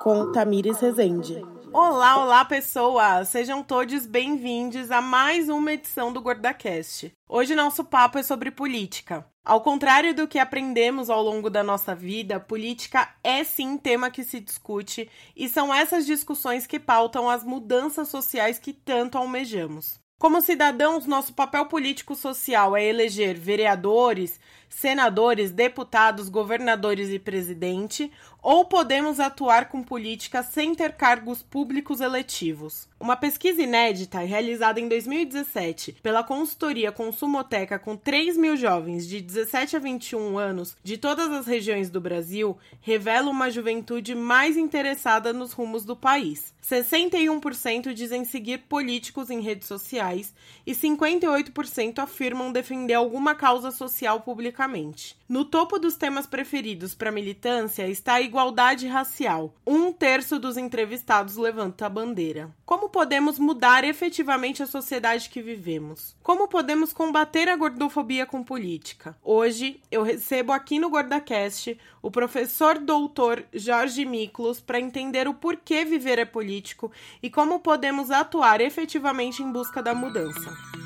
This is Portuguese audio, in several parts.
Com Tamires Rezende. Olá, olá pessoas! Sejam todos bem-vindos a mais uma edição do GordaCast. Hoje nosso papo é sobre política. Ao contrário do que aprendemos ao longo da nossa vida, política é sim tema que se discute e são essas discussões que pautam as mudanças sociais que tanto almejamos. Como cidadãos, nosso papel político-social é eleger vereadores, senadores, deputados, governadores e presidente, ou podemos atuar com política sem ter cargos públicos eletivos. Uma pesquisa inédita realizada em 2017 pela consultoria Consumoteca com 3 mil jovens de 17 a 21 anos de todas as regiões do Brasil revela uma juventude mais interessada nos rumos do país. 61% dizem seguir políticos em redes sociais e 58% afirmam defender alguma causa social publicamente. No topo dos temas preferidos para militância está a igualdade racial. Um terço dos entrevistados levanta a bandeira. Como podemos mudar efetivamente a sociedade que vivemos? Como podemos combater a gordofobia com política? Hoje eu recebo aqui no GordaCast o professor doutor Jorge Miklos para entender o porquê viver é político e como podemos atuar efetivamente em busca da mudança.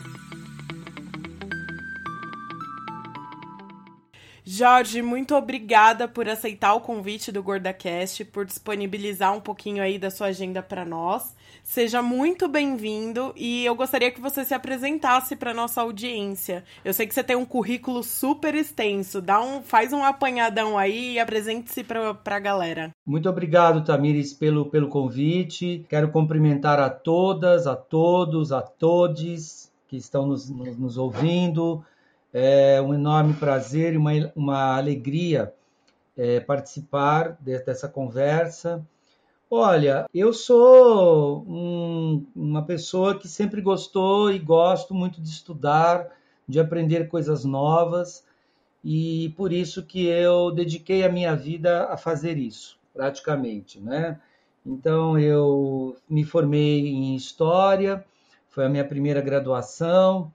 Jorge, muito obrigada por aceitar o convite do GordaCast, por disponibilizar um pouquinho aí da sua agenda para nós. Seja muito bem-vindo e eu gostaria que você se apresentasse para nossa audiência. Eu sei que você tem um currículo super extenso, dá um, faz um apanhadão aí e apresente-se para a galera. Muito obrigado, Tamires, pelo, pelo convite. Quero cumprimentar a todas, a todos, a todes que estão nos, nos, nos ouvindo. É um enorme prazer e uma, uma alegria é, participar de, dessa conversa. Olha, eu sou um, uma pessoa que sempre gostou e gosto muito de estudar, de aprender coisas novas, e por isso que eu dediquei a minha vida a fazer isso, praticamente, né? Então eu me formei em História, foi a minha primeira graduação,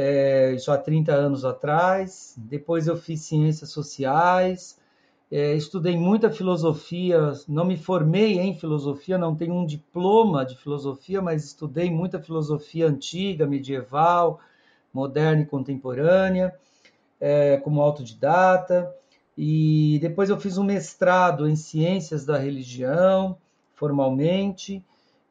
é, há 30 anos atrás. Depois eu fiz ciências sociais, é, estudei muita filosofia, não me formei em filosofia, não tenho um diploma de filosofia, mas estudei muita filosofia antiga, medieval, moderna e contemporânea, é, como autodidata. E depois eu fiz um mestrado em ciências da religião, formalmente,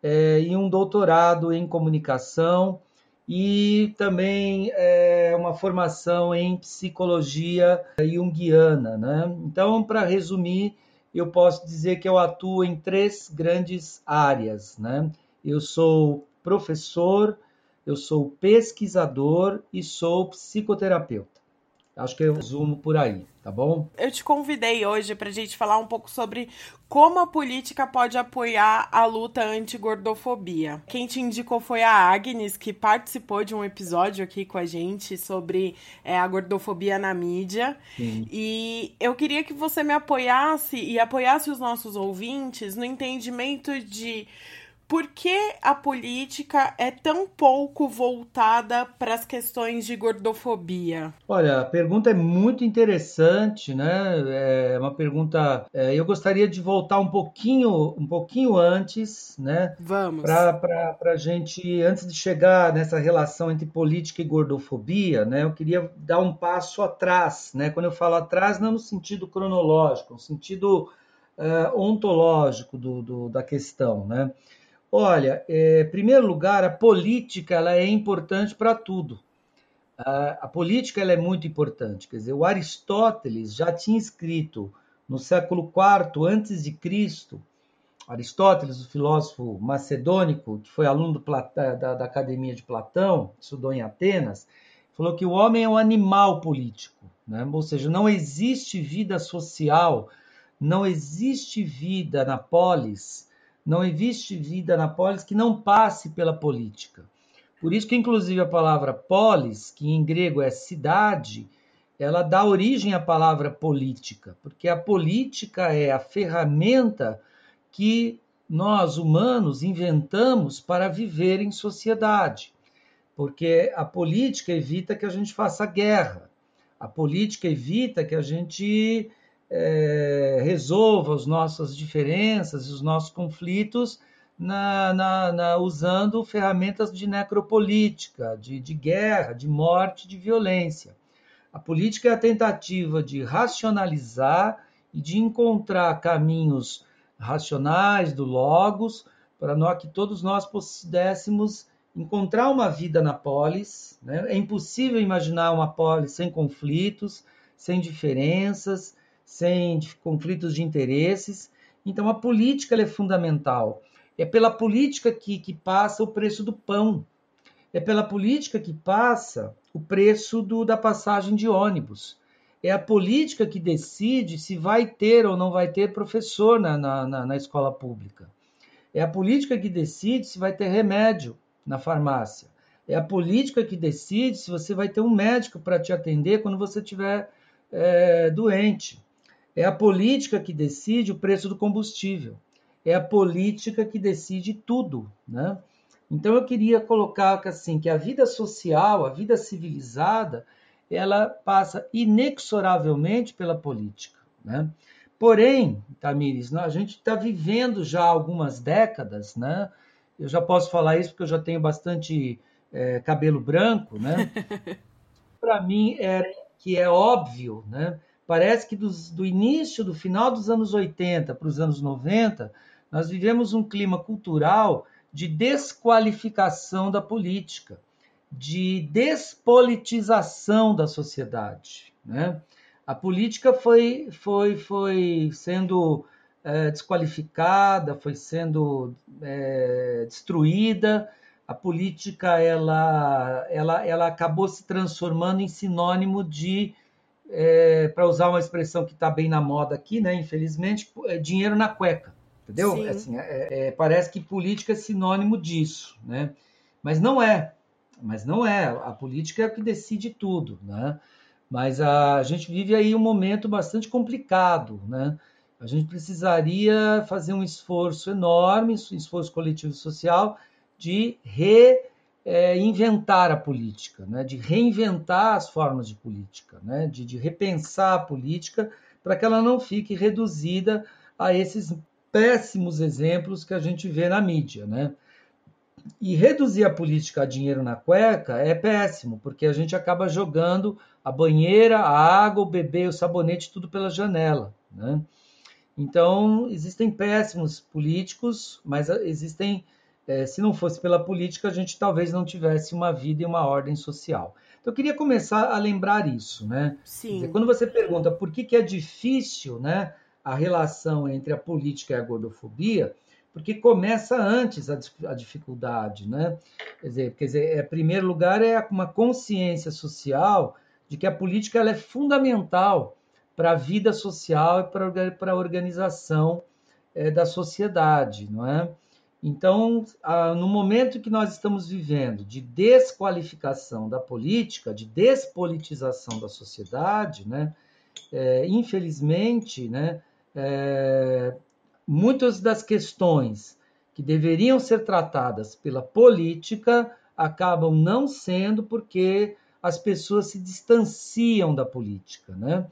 é, e um doutorado em comunicação e também é, uma formação em psicologia junguiana. Né? Então, para resumir, eu posso dizer que eu atuo em três grandes áreas. Né? Eu sou professor, eu sou pesquisador e sou psicoterapeuta. Acho que eu resumo por aí, tá bom? Eu te convidei hoje para a gente falar um pouco sobre como a política pode apoiar a luta anti-gordofobia. Quem te indicou foi a Agnes, que participou de um episódio aqui com a gente sobre é, a gordofobia na mídia. Sim. E eu queria que você me apoiasse e apoiasse os nossos ouvintes no entendimento de por que a política é tão pouco voltada para as questões de gordofobia? Olha, a pergunta é muito interessante, né? É uma pergunta. É, eu gostaria de voltar um pouquinho, um pouquinho antes, né? Vamos. Para a gente, antes de chegar nessa relação entre política e gordofobia, né? Eu queria dar um passo atrás, né? Quando eu falo atrás, não no sentido cronológico, no sentido uh, ontológico do, do, da questão, né? Olha, é, em primeiro lugar, a política ela é importante para tudo. A, a, política ela é muito importante. Quer dizer, o Aristóteles já tinha escrito no século IV antes de Cristo. Aristóteles, o filósofo macedônico, que foi aluno da, da, da Academia de Platão, estudou em Atenas, falou que o homem é um animal político. Né? Ou seja, não existe vida social, não existe vida na polis não existe vida na polis que não passe pela política. Por isso que, inclusive, a palavra polis, que em grego é cidade, ela dá origem à palavra política, porque a política é a ferramenta que nós, humanos, inventamos para viver em sociedade. Porque a política evita que a gente faça guerra. A política evita que a gente é, resolva as nossas diferenças, os nossos conflitos, na, na, na, usando ferramentas de necropolítica, de, de guerra, de morte, de violência. A política é a tentativa de racionalizar e de encontrar caminhos racionais do logos para nós, que todos nós pudéssemos encontrar uma vida na polis. Né? É impossível imaginar uma polis sem conflitos, sem diferenças, sem conflitos de interesses. Então, a política é fundamental. É pela política que, que passa o preço do pão. É pela política que passa o preço do, da passagem de ônibus. É a política que decide se vai ter ou não vai ter professor na, na, na escola pública. É a política que decide se vai ter remédio na farmácia. É a política que decide se você vai ter um médico para te atender quando você estiver é, doente. É a política que decide o preço do combustível. É a política que decide tudo, né? Então eu queria colocar que assim que a vida social, a vida civilizada, ela passa inexoravelmente pela política, né? Porém, Tamires, a gente está vivendo já algumas décadas, né? Eu já posso falar isso porque eu já tenho bastante é, cabelo branco, né? Para mim é que é óbvio, né? Parece que dos, do início, do final dos anos 80 para os anos 90, nós vivemos um clima cultural de desqualificação da política, de despolitização da sociedade, né? A política foi, foi, foi sendo é, desqualificada, foi sendo é, destruída. A política ela, ela, ela acabou se transformando em sinônimo de, é, para usar uma expressão que está bem na moda aqui, né? Infelizmente, é dinheiro na cueca, entendeu? Assim, é, é, parece que política é sinônimo disso, né? Mas não é. Mas não é. A política é o que decide tudo, né? Mas a gente vive aí um momento bastante complicado, né? A gente precisaria fazer um esforço enorme, um esforço coletivo social, de reinventar a política, né? de reinventar as formas de política, né? de, de repensar a política para que ela não fique reduzida a esses péssimos exemplos que a gente vê na mídia. Né? E reduzir a política a dinheiro na cueca é péssimo, porque a gente acaba jogando a banheira, a água, o bebê, o sabonete, tudo pela janela. Né? Então, existem péssimos políticos, mas existem, é, se não fosse pela política, a gente talvez não tivesse uma vida e uma ordem social. Então, eu queria começar a lembrar isso. Né? Sim. Dizer, quando você pergunta por que, que é difícil né, a relação entre a política e a gordofobia, porque começa antes a, a dificuldade, né? Quer dizer, quer dizer, em primeiro lugar é uma consciência social de que a política ela é fundamental para a vida social e para a organização é, da sociedade, não é? Então, no momento que nós estamos vivendo de desqualificação da política, de despolitização da sociedade, né? É, infelizmente, né? É, muitas das questões que deveriam ser tratadas pela política acabam não sendo porque as pessoas se distanciam da política, né?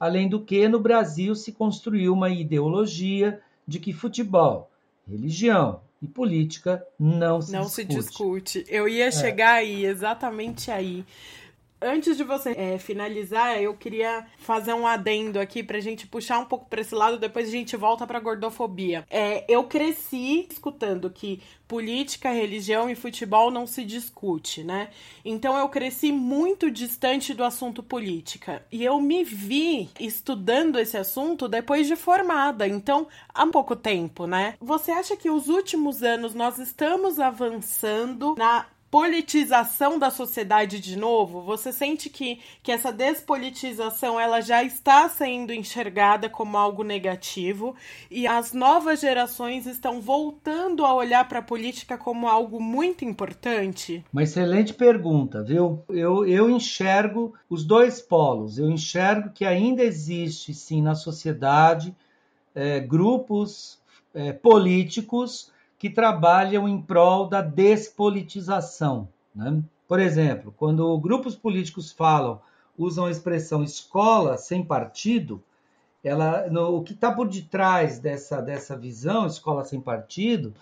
Além do que, no Brasil se construiu uma ideologia de que futebol, religião e política não se não discute. se discute. Eu ia é. chegar aí, exatamente aí antes de você é, finalizar, eu queria fazer um adendo aqui pra gente puxar um pouco pra esse lado, depois a gente volta pra gordofobia. É, eu cresci escutando que política, religião e futebol não se discute, né? Então eu cresci muito distante do assunto política. E eu me vi estudando esse assunto depois de formada, então há pouco tempo, né? Você acha que os últimos anos nós estamos avançando na politização da sociedade de novo? Você sente que, que essa despolitização ela já está sendo enxergada como algo negativo e as novas gerações estão voltando a olhar para a política como algo muito importante? Uma excelente pergunta, viu? Eu, eu enxergo os dois polos. Eu enxergo que ainda existe, sim, na sociedade é, grupos é, políticos que trabalham em prol da despolitização. Né? Por exemplo, quando grupos políticos falam usam a expressão escola sem partido, ela, no, o que está por detrás dessa, dessa visão, escola sem partido,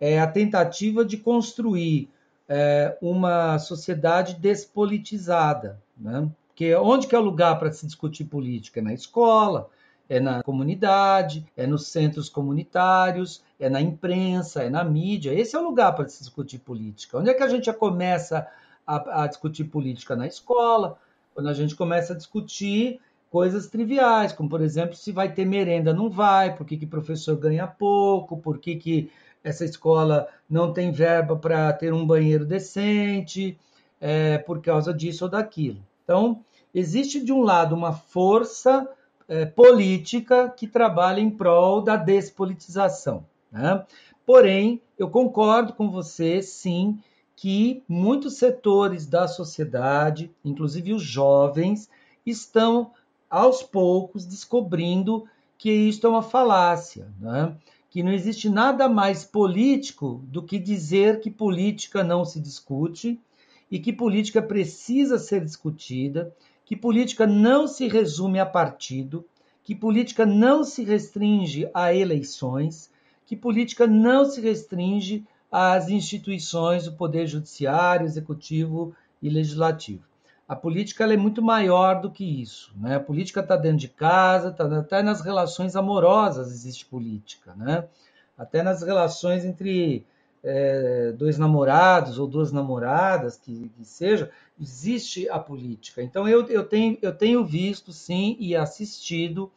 é a tentativa de construir é, uma sociedade despolitizada. Né? Porque onde que é o lugar para se discutir política? Na escola, é na comunidade, é nos centros comunitários, é na imprensa, é na mídia. Esse é o lugar para se discutir política. Onde é que a gente já começa a, a discutir política? Na escola, quando a gente começa a discutir coisas triviais, como, por exemplo, se vai ter merenda, não vai, por que, que professor ganha pouco, por que, que essa escola não tem verba para ter um banheiro decente, é, por causa disso ou daquilo. Então, existe de um lado uma força é, política que trabalha em prol da despolitização. Né? Porém, eu concordo com você, sim, que muitos setores da sociedade, inclusive os jovens, estão aos poucos descobrindo que isto é uma falácia, né? que não existe nada mais político do que dizer que política não se discute e que política precisa ser discutida, que política não se resume a partido, que política não se restringe a eleições, que política não se restringe às instituições do poder judiciário, executivo e legislativo. A política é muito maior do que isso. Né? A política está dentro de casa, está até nas relações amorosas existe política. Né? Até nas relações entre é, dois namorados ou duas namoradas, que, que, seja, existe a política. Então, eu, eu, tenho, eu tenho visto, sim, e assistido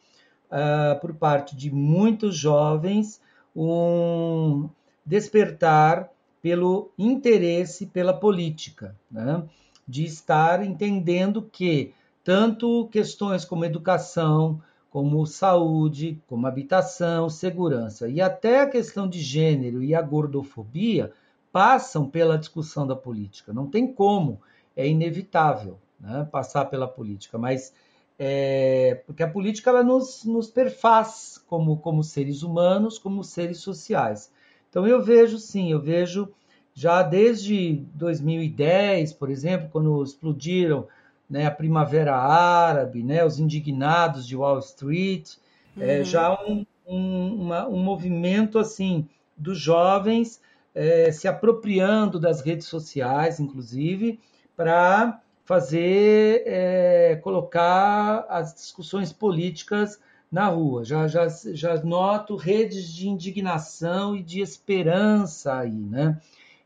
uh, por parte de muitos jovens um despertar pelo interesse pela política, né? de estar entendendo que tanto questões como educação, como saúde, como habitação, segurança e até a questão de gênero e a gordofobia passam pela discussão da política. Não tem como, é inevitável né, passar pela política, mas é, porque a política ela nos, nos perfaz como, como seres humanos, como seres sociais. Então eu vejo sim, eu vejo já desde 2010, por exemplo, quando explodiram né, a Primavera Árabe, né, os indignados de Wall Street, é, uhum. é, já um, um, uma, um movimento assim dos jovens é, se apropriando das redes sociais, inclusive, para fazer é, colocar as discussões políticas na rua. Já, já, já noto redes de indignação e de esperança aí, né?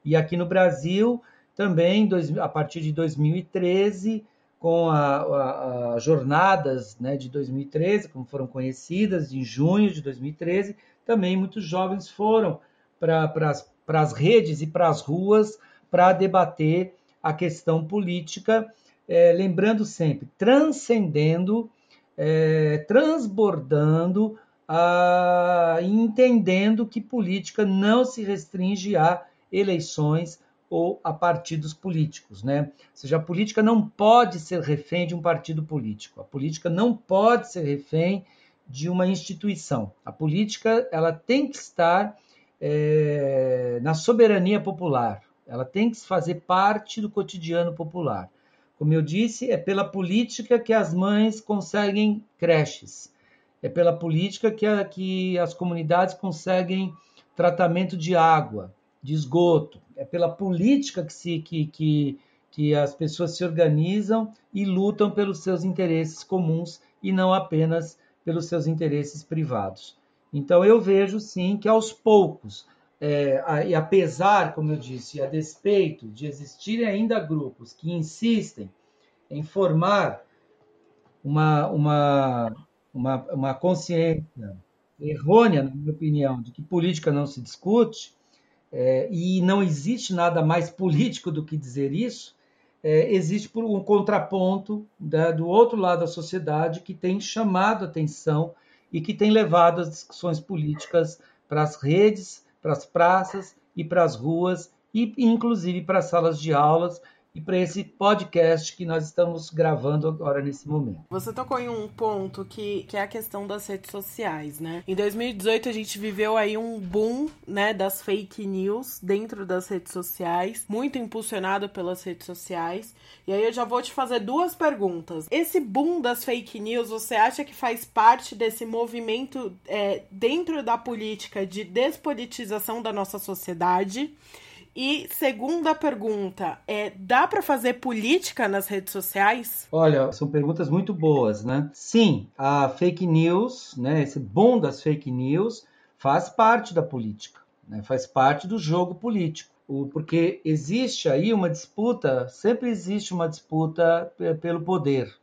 E aqui no Brasil também, dois, a partir de 2013, com as jornadas né, de 2013, como foram conhecidas, em junho de 2013, também muitos jovens foram para as redes e para as ruas para debater a questão política, é, lembrando sempre, transcendendo, é, transbordando, a, entendendo que política não se restringe a eleições ou a partidos políticos, né? Ou seja, a política não pode ser refém de um partido político. A política não pode ser refém de uma instituição. A política ela tem que estar é, na soberania popular. Ela tem que fazer parte do cotidiano popular. Como eu disse, é pela política que as mães conseguem creches. É pela política que, a, que as comunidades conseguem tratamento de água, de esgoto é pela política que, se, que, que, que as pessoas se organizam e lutam pelos seus interesses comuns e não apenas pelos seus interesses privados. Então eu vejo sim que aos poucos, é, e apesar, como eu disse, a despeito de existirem ainda grupos que insistem em formar uma, uma, uma, uma consciência errônea, na minha opinião, de que política não se discute, é, e não existe nada mais político do que dizer isso, é, existe um contraponto da, do outro lado da sociedade que tem chamado atenção e que tem levado as discussões políticas para as redes, para as praças e para as ruas, e inclusive para as salas de aulas, e para esse podcast que nós estamos gravando agora nesse momento. Você tocou em um ponto que, que é a questão das redes sociais, né? Em 2018 a gente viveu aí um boom, né, das fake news dentro das redes sociais, muito impulsionado pelas redes sociais. E aí eu já vou te fazer duas perguntas. Esse boom das fake news, você acha que faz parte desse movimento é, dentro da política de despolitização da nossa sociedade? E segunda pergunta, é dá para fazer política nas redes sociais? Olha, são perguntas muito boas, né? Sim, a fake news, né, esse boom das fake news faz parte da política, né? Faz parte do jogo político. Porque existe aí uma disputa, sempre existe uma disputa pelo poder.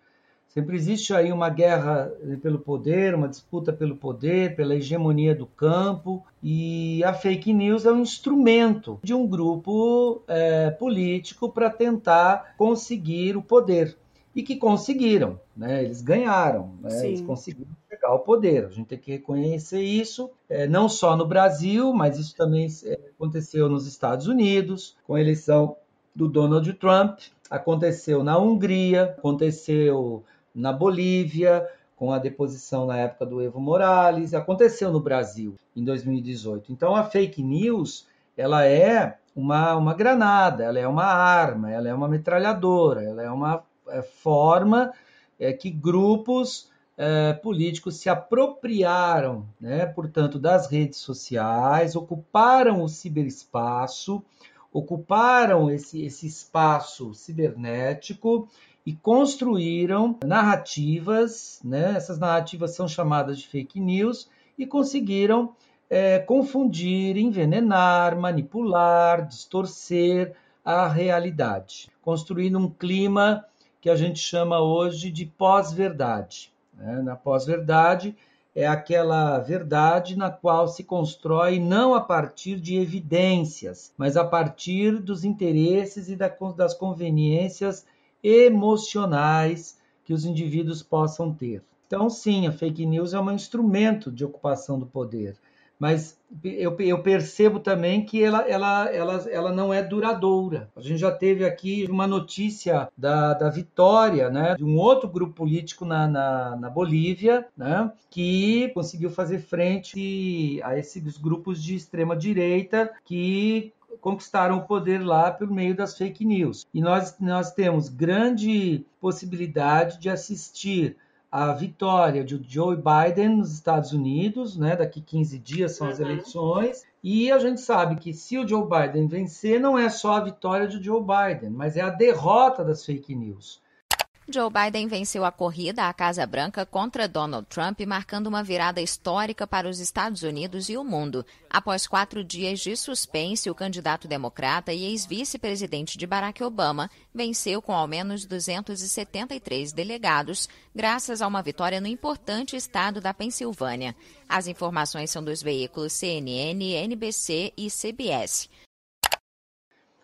Sempre existe aí uma guerra eh, pelo poder, uma disputa pelo poder, pela hegemonia do campo, e a fake news é um instrumento de um grupo é, político para tentar conseguir o poder. E que conseguiram, né? eles ganharam, né? eles conseguiram chegar ao poder. A gente tem que reconhecer isso, é, não só no Brasil, mas isso também aconteceu nos Estados Unidos, com a eleição do Donald Trump, aconteceu na Hungria, aconteceu na Bolívia, com a deposição na época do Evo Morales, aconteceu no Brasil em 2018. Então a fake news, ela é uma, uma granada, ela é uma arma, ela é uma metralhadora, ela é uma é, forma é, que grupos é, políticos se apropriaram, né, portanto, das redes sociais, ocuparam o ciberespaço, ocuparam esse, esse espaço cibernético e construíram narrativas, né? essas narrativas são chamadas de fake news, e conseguiram é, confundir, envenenar, manipular, distorcer a realidade, construindo um clima que a gente chama hoje de pós-verdade. Né? Na pós-verdade, é aquela verdade na qual se constrói não a partir de evidências, mas a partir dos interesses e das conveniências emocionais que os indivíduos possam ter. Então, sim, a fake news é um instrumento de ocupação do poder, mas eu, eu, percebo também que ela, ela, ela, ela não é duradoura. A gente já teve aqui uma notícia da, da vitória né, de um outro grupo político na, na, na Bolívia, né, que conseguiu fazer frente a esses grupos de extrema direita que conquistaram o poder lá por meio das fake news. E nós, nós temos grande possibilidade de assistir a vitória de Joe Biden nos Estados Unidos, né? Daqui 15 dias são as uhum. eleições. E a gente sabe que se o Joe Biden vencer, não é só a vitória de Joe Biden, mas é a derrota das fake news. Joe Biden venceu a corrida à Casa Branca contra Donald Trump, marcando uma virada histórica para os Estados Unidos e o mundo. Após quatro dias de suspense, o candidato democrata e ex-vice-presidente de Barack Obama venceu com ao menos 273 delegados, graças a uma vitória no importante estado da Pensilvânia. As informações são dos veículos CNN, NBC e CBS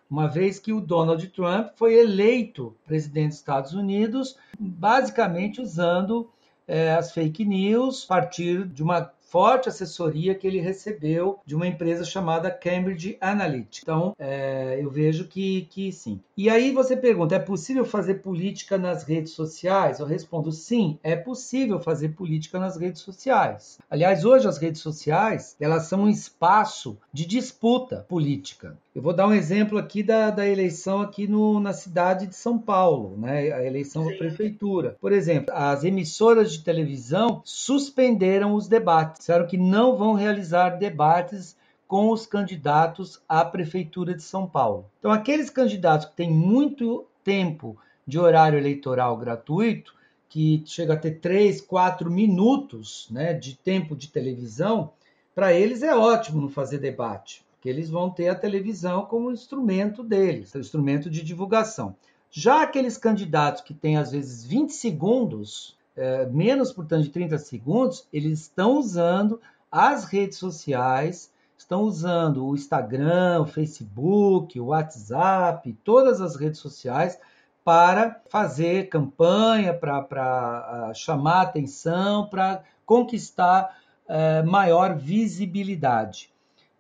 uma vez que o Donald Trump foi eleito presidente dos Estados Unidos, basicamente usando é, as fake news a partir de uma forte assessoria que ele recebeu de uma empresa chamada Cambridge Analytica. Então, é, eu vejo que, que sim. E aí você pergunta, é possível fazer política nas redes sociais? Eu respondo, sim, é possível fazer política nas redes sociais. Aliás, hoje as redes sociais, elas são um espaço de disputa política. Eu vou dar um exemplo aqui da, da eleição aqui no, na cidade de São Paulo, né? a eleição da prefeitura. Por exemplo, as emissoras de televisão suspenderam os debates disseram que não vão realizar debates com os candidatos à Prefeitura de São Paulo. Então, aqueles candidatos que têm muito tempo de horário eleitoral gratuito, que chega a ter 3, 4 minutos né, de tempo de televisão, para eles é ótimo não fazer debate, porque eles vão ter a televisão como instrumento deles, instrumento de divulgação. Já aqueles candidatos que têm, às vezes, 20 segundos é, menos, portanto, de 30 segundos, eles estão usando as redes sociais, estão usando o Instagram, o Facebook, o WhatsApp, todas as redes sociais para fazer campanha, para chamar atenção, para conquistar uh, maior visibilidade.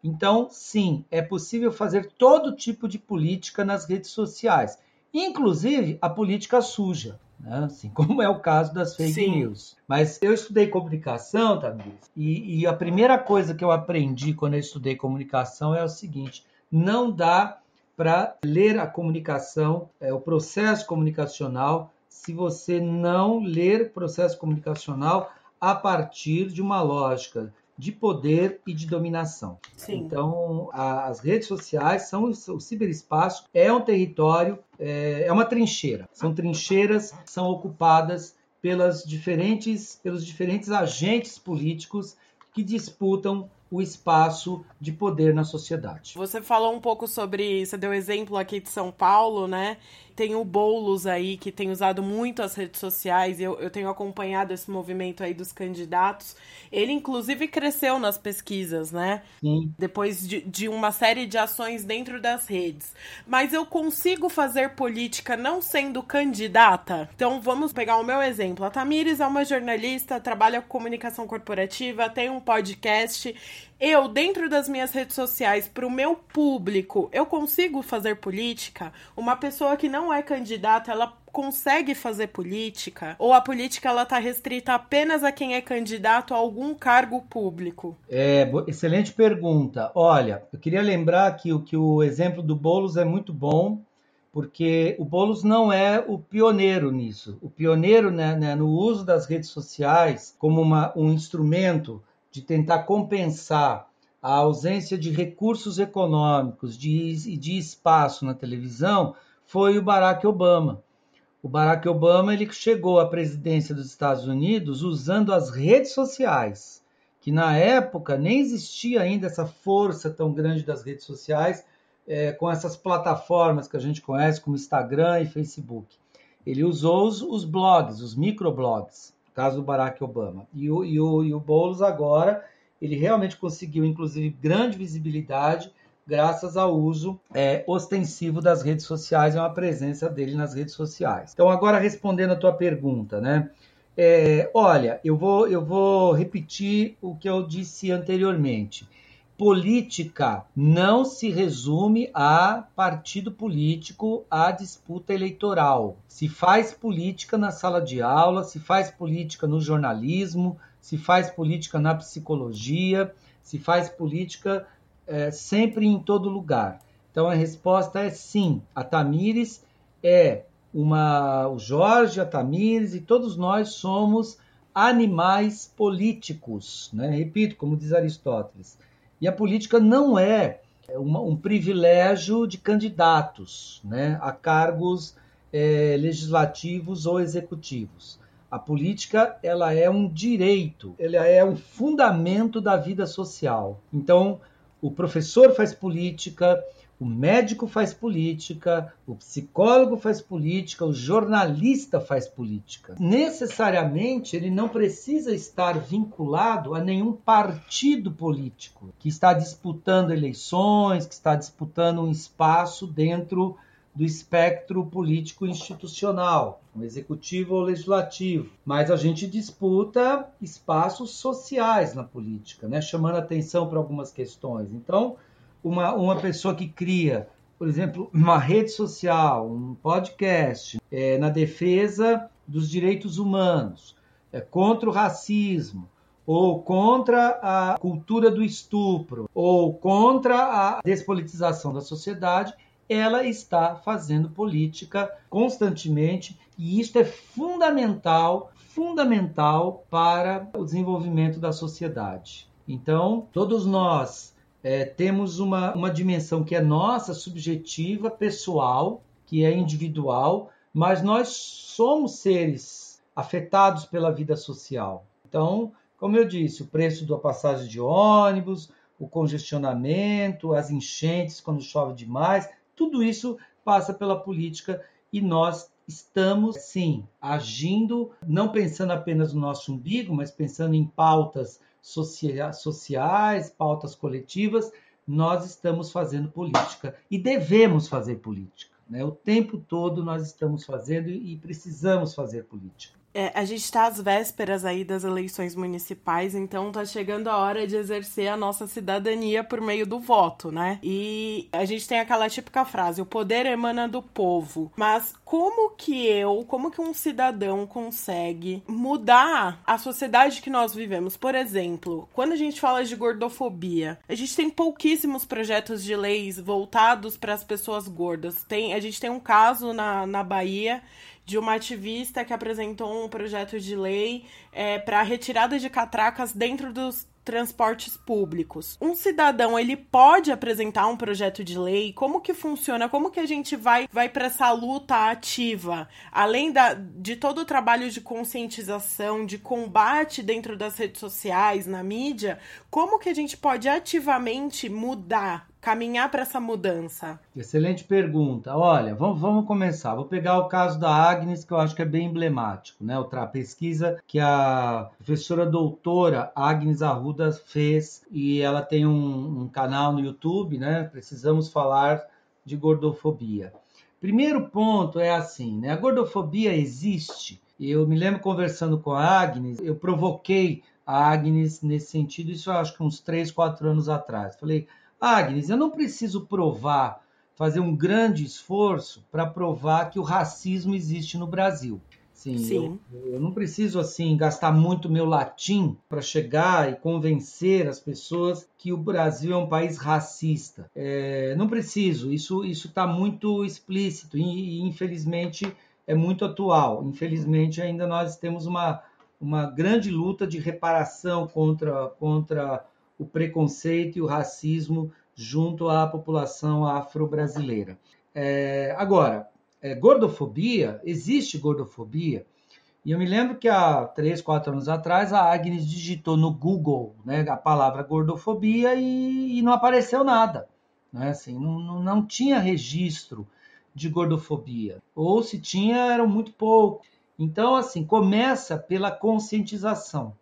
Então, sim, é possível fazer todo tipo de política nas redes sociais. inclusive a política suja. Né? Assim, como é o caso das fake Sim. news. Mas eu estudei comunicação, Tamires, e, e a primeira coisa que eu aprendi quando eu estudei comunicação é o seguinte: não dá para ler a comunicação, é, o processo comunicacional, se você não ler o processo comunicacional a partir de uma lógica de poder e de dominação. Sim. Então, a, as redes sociais são o ciberespaço é um território, é, é uma trincheira. São trincheiras que são ocupadas pelas diferentes, pelos diferentes agentes políticos que disputam o espaço de poder na sociedade. Você falou um pouco sobre, você deu exemplo aqui de São Paulo, né? Tem o Boulos aí, que tem usado muito as redes sociais, eu, eu tenho acompanhado esse movimento aí dos candidatos. Ele, inclusive, cresceu nas pesquisas, né? Sim. Depois de, de uma série de ações dentro das redes. Mas eu consigo fazer política não sendo candidata? Então, vamos pegar o meu exemplo. A Tamires é uma jornalista, trabalha com comunicação corporativa, tem um podcast eu, dentro das minhas redes sociais, para o meu público, eu consigo fazer política? Uma pessoa que não é candidata, ela consegue fazer política? Ou a política ela está restrita apenas a quem é candidato a algum cargo público? É, excelente pergunta. Olha, eu queria lembrar que o, que o exemplo do Boulos é muito bom, porque o Boulos não é o pioneiro nisso. O pioneiro né, né, no uso das redes sociais como uma, um instrumento de tentar compensar a ausência de recursos econômicos e de, de espaço na televisão foi o Barack Obama. O Barack Obama ele chegou à presidência dos Estados Unidos usando as redes sociais, que na época nem existia ainda essa força tão grande das redes sociais, é, com essas plataformas que a gente conhece como Instagram e Facebook. Ele usou os, os blogs, os microblogs caso do Barack Obama. E o, e o, e o Boulos agora, ele realmente conseguiu, inclusive, grande visibilidade graças ao uso é, ostensivo das redes sociais e uma presença dele nas redes sociais. Então, agora respondendo a tua pergunta, né? É, olha, eu vou, eu vou repetir o que eu disse anteriormente política não se resume a partido político, a disputa eleitoral. Se faz política na sala de aula, se faz política no jornalismo, se faz política na psicologia, se faz política é, sempre em todo lugar. Então a resposta é sim. A Tamires é uma. O Jorge, a Tamires e todos nós somos animais políticos. Né? Repito, como diz Aristóteles e a política não é uma, um privilégio de candidatos né, a cargos é, legislativos ou executivos. A política ela é um direito, ela é um fundamento da vida social. Então, o professor faz política, o médico faz política, o psicólogo faz política, o jornalista faz política. Necessariamente ele não precisa estar vinculado a nenhum partido político que está disputando eleições, que está disputando um espaço dentro do espectro político institucional, um executivo ou legislativo. Mas a gente disputa espaços sociais na política, né? chamando atenção para algumas questões. Então, uma, uma pessoa que cria, por exemplo, uma rede social, um podcast é, na defesa dos direitos humanos, é, contra o racismo, ou contra a cultura do estupro, ou contra a despolitização da sociedade, ela está fazendo política constantemente e isso é fundamental, fundamental para o desenvolvimento da sociedade. Então, todos nós é, temos uma, uma dimensão que é nossa, subjetiva, pessoal, que é individual, mas nós somos seres afetados pela vida social. Então, como eu disse, o preço da passagem de ônibus, o congestionamento, as enchentes quando chove demais, tudo isso passa pela política e nós estamos, sim, agindo, não pensando apenas no nosso umbigo, mas pensando em pautas sociais, pautas coletivas, nós estamos fazendo política e devemos fazer política. Né? O tempo todo nós estamos fazendo e precisamos fazer política. É, a gente está às vésperas aí das eleições municipais, então tá chegando a hora de exercer a nossa cidadania por meio do voto, né? E a gente tem aquela típica frase: o poder emana do povo. Mas como que eu, como que um cidadão consegue mudar a sociedade que nós vivemos? Por exemplo, quando a gente fala de gordofobia, a gente tem pouquíssimos projetos de leis voltados para as pessoas gordas. Tem, a gente tem um caso na, na Bahia de uma ativista que apresentou um projeto de lei é, para retirada de catracas dentro dos transportes públicos. Um cidadão, ele pode apresentar um projeto de lei? Como que funciona? Como que a gente vai vai para essa luta ativa? Além da, de todo o trabalho de conscientização, de combate dentro das redes sociais, na mídia, como que a gente pode ativamente mudar caminhar para essa mudança? Excelente pergunta. Olha, vamos, vamos, começar. Vou pegar o caso da Agnes, que eu acho que é bem emblemático, né? Outra pesquisa que a professora doutora Agnes Arruda fez e ela tem um, um canal no YouTube, né? Precisamos falar de gordofobia. Primeiro ponto é assim, né? A gordofobia existe. Eu me lembro conversando com a Agnes, eu provoquei a Agnes nesse sentido, isso eu acho que uns 3, 4 anos atrás. Falei, Agnes, eu não preciso provar, fazer um grande esforço para provar que o racismo existe no Brasil. Sim, Sim. Eu, eu, não preciso assim gastar muito meu latim para chegar e convencer as pessoas que o Brasil é um país racista. É, não preciso. Isso isso está muito explícito e, e, infelizmente é muito atual. Infelizmente ainda nós temos uma uma grande luta de reparação contra contra o preconceito e o racismo junto à população afro-brasileira. É, agora, é, gordofobia, existe gordofobia, e eu me lembro que há três, quatro anos atrás a Agnes digitou no Google né, a palavra gordofobia e, e não apareceu nada. Né? Assim, não, não, não tinha registro de gordofobia. Ou se tinha, eram muito pouco. Então, assim, começa pela conscientização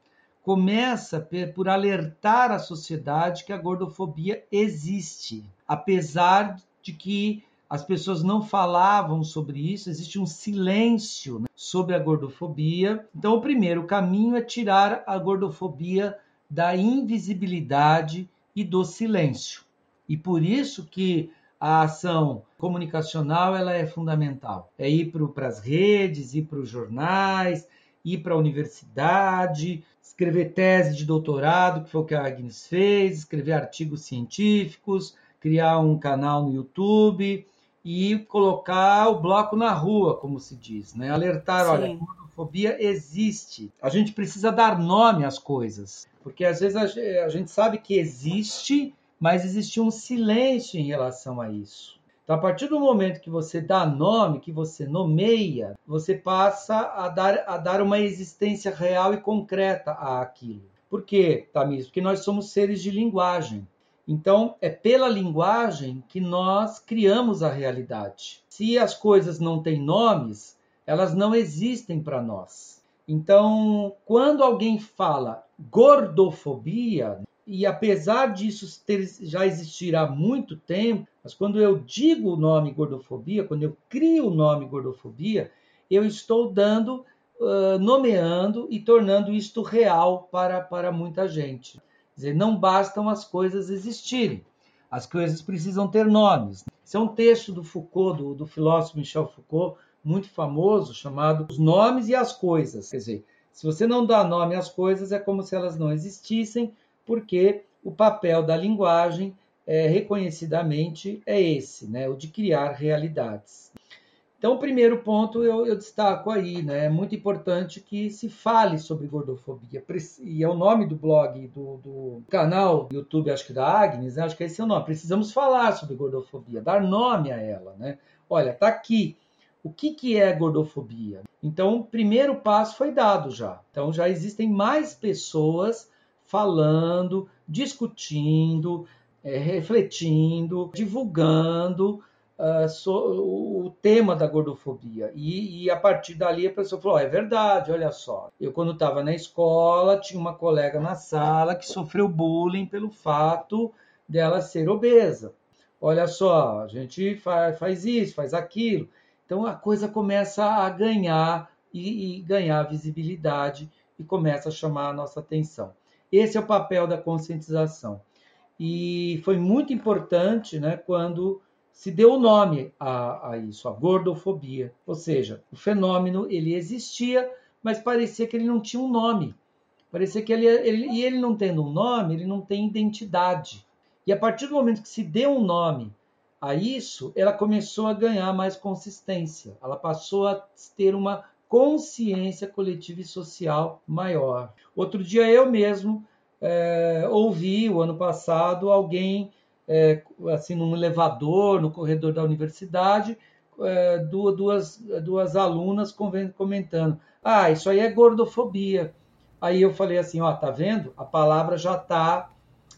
começa por alertar a sociedade que a gordofobia existe, apesar de que as pessoas não falavam sobre isso, existe um silêncio né, sobre a gordofobia. Então, o primeiro caminho é tirar a gordofobia da invisibilidade e do silêncio. E por isso que a ação comunicacional ela é fundamental. É ir para as redes, ir para os jornais, ir para a universidade, escrever tese de doutorado, que foi o que a Agnes fez, escrever artigos científicos, criar um canal no YouTube e colocar o bloco na rua, como se diz, né? Alertar, Sim. olha, a gordofobia existe. A gente precisa dar nome às coisas, porque às vezes a gente sabe que existe, mas existe um silêncio em relação a isso. Então, a partir do momento que você dá nome, que você nomeia, você passa a dar, a dar uma existência real e concreta àquilo. Por quê, Tamires? Porque nós somos seres de linguagem. Então, é pela linguagem que nós criamos a realidade. Se as coisas não têm nomes, elas não existem para nós. Então, quando alguém fala gordofobia, e apesar disso ter, já existir há muito tempo, mas quando eu digo o nome gordofobia, quando eu crio o nome gordofobia, eu estou dando, uh, nomeando e tornando isto real para, para muita gente. Quer dizer, não bastam as coisas existirem, as coisas precisam ter nomes. Esse é um texto do Foucault, do, do filósofo Michel Foucault, muito famoso, chamado Os Nomes e as Coisas. Quer dizer, se você não dá nome às coisas, é como se elas não existissem, porque o papel da linguagem é, reconhecidamente é esse, né, o de criar realidades. Então, o primeiro ponto eu, eu, destaco aí, né? É muito importante que se fale sobre gordofobia. E é o nome do blog, do, do canal YouTube, acho que da Agnes, né? acho que esse é o nome. Precisamos falar sobre gordofobia, dar nome a ela, né? Olha, tá aqui. O que, que é gordofobia? Então, o primeiro passo foi dado já. Então, já existem mais pessoas falando, discutindo, é, refletindo, divulgando uh, so, o tema da gordofobia. E, e, a partir dali a pessoa falou: oh, é verdade, olha só. Eu, quando estava na escola, tinha uma colega na sala que sofreu bullying pelo fato dela ser obesa. Olha só, a gente faz, faz isso, faz aquilo. Então a coisa começa a ganhar e, e ganhar visibilidade e começa a chamar a nossa atenção. Esse é o papel da conscientização. E foi muito importante né, quando se deu o nome a, a, isso, a gordofobia. Ou seja, o fenômeno ele existia, mas parecia que ele não tinha um nome. Parecia que ele, ele, e ele não tendo um nome, ele não tem identidade. E a partir do momento que se deu um nome a isso, ela começou a ganhar mais consistência. Ela passou a ter uma consciência coletiva e social maior. Outro dia eu mesmo é, ouvi, o ano passado, alguém, é, assim, num elevador, no corredor da universidade, é, duas, duas alunas comentando: ah, isso aí é gordofobia. Aí eu falei assim: ó, tá vendo? A palavra já está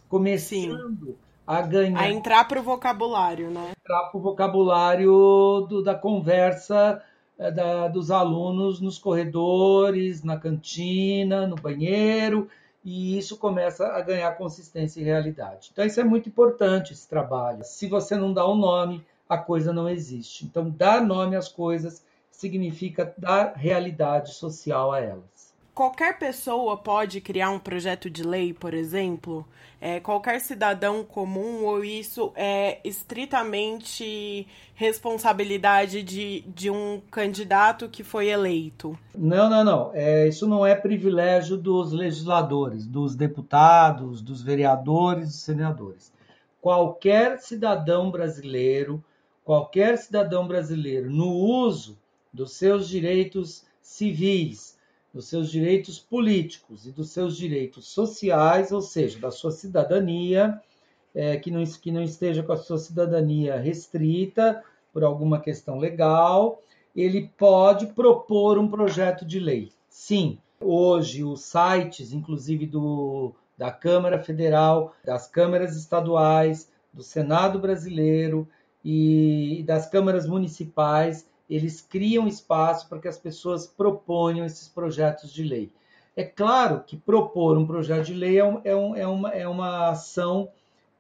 começando Sim. a ganhar. A entrar para o vocabulário, né? Entrar para o vocabulário do, da conversa é, da, dos alunos nos corredores, na cantina, no banheiro, e isso começa a ganhar consistência e realidade. Então, isso é muito importante, esse trabalho. Se você não dá um nome, a coisa não existe. Então, dar nome às coisas significa dar realidade social a elas qualquer pessoa pode criar um projeto de lei, por exemplo? É, qualquer cidadão comum ou isso é estritamente responsabilidade de, de um candidato que foi eleito? Não, não, não. É, isso não é privilégio dos legisladores, dos deputados, dos vereadores, dos senadores. Qualquer cidadão brasileiro, qualquer cidadão brasileiro, no uso dos seus direitos civis, dos seus direitos políticos e dos seus direitos sociais, ou seja, da sua cidadania, é, que, não, que não esteja com a sua cidadania restrita por alguma questão legal, ele pode propor um projeto de lei. Sim, hoje os sites, inclusive do, da Câmara Federal, das câmaras estaduais, do Senado brasileiro e das câmaras municipais, eles criam espaço para que as pessoas proponham esses projetos de lei. É claro que propor um projeto de lei é, um, é, um, é uma, é uma ação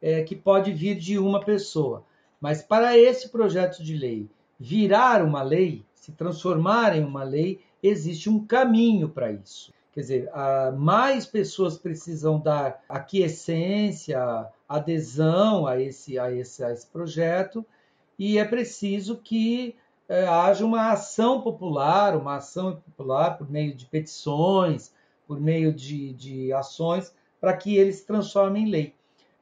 é, que pode vir de uma pessoa, mas para esse projeto de lei virar uma lei, se transformar em uma lei, existe um caminho para isso. Quer dizer, mais pessoas precisam dar aquiescência, adesão a esse, a esse, a esse projeto, e é preciso que é, haja uma ação popular, uma ação popular por meio de petições, por meio de, de ações, para que ele se transforme em lei.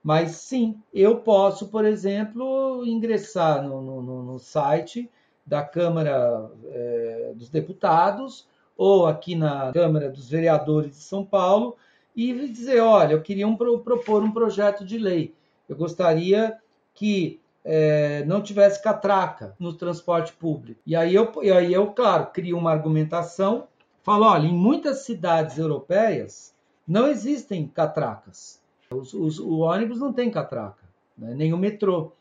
Mas sim, eu posso, por exemplo, ingressar no, no, no site da Câmara é, dos Deputados ou aqui na Câmara dos Vereadores de São Paulo e dizer: olha, eu queria um, propor um projeto de lei. Eu gostaria que é, não tivesse catraca no transporte público. E aí eu, e aí eu, claro, crio uma argumentação, falo, olha, em muitas cidades europeias não existem catracas. Os, os, o ônibus não tem catraca, né? nem o metrô.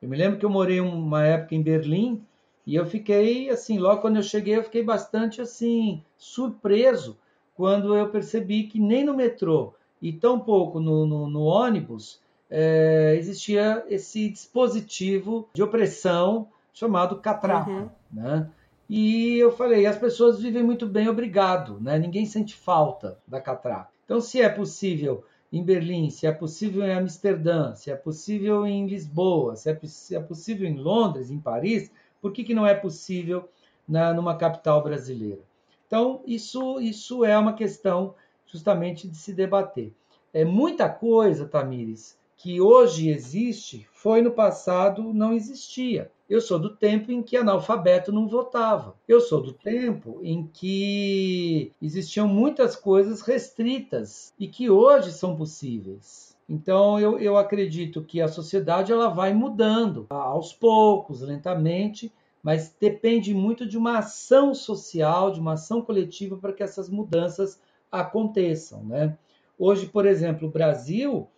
Eu me lembro que eu morei uma época em Berlim e eu fiquei assim, logo quando eu cheguei, eu fiquei bastante assim surpreso quando eu percebi que nem no metrô e tão pouco no, no, no ônibus é, existia esse dispositivo de opressão chamado catraca. Uhum. Né? E eu falei, as pessoas vivem muito bem, obrigado. Né? Ninguém sente falta da catraca. Então, se é possível em Berlim, se é possível em Amsterdã, se é possível em Lisboa, se é, se é possível em Londres, em Paris, por que, que não é possível na, numa capital brasileira? Então, isso, isso é uma questão justamente de se debater. É muita coisa, Tamires, que hoje existe foi no passado não existia. Eu sou do tempo em que analfabeto não votava. Eu sou do tempo em que existiam muitas coisas restritas e que hoje são possíveis. Então eu, eu acredito que a sociedade ela vai mudando aos poucos, lentamente, mas depende muito de uma ação social, de uma ação coletiva para que essas mudanças aconteçam. Né? Hoje, por exemplo, o Brasil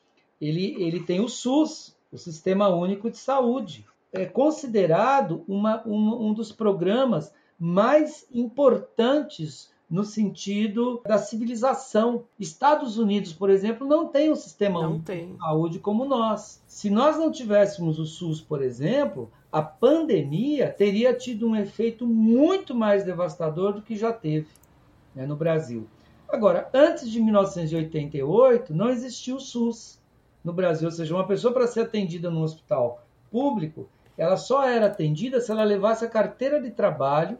ele, ele tem o SUS, o Sistema Único de Saúde. É considerado uma, um, um dos programas mais importantes no sentido da civilização. Estados Unidos, por exemplo, não tem um sistema não único tem. de saúde como nós. Se nós não tivéssemos o SUS, por exemplo, a pandemia teria tido um efeito muito mais devastador do que já teve né, no Brasil. Agora, antes de 1988, não existia o SUS no Brasil, ou seja, uma pessoa para ser atendida no hospital público, ela só era atendida se ela levasse a carteira de trabalho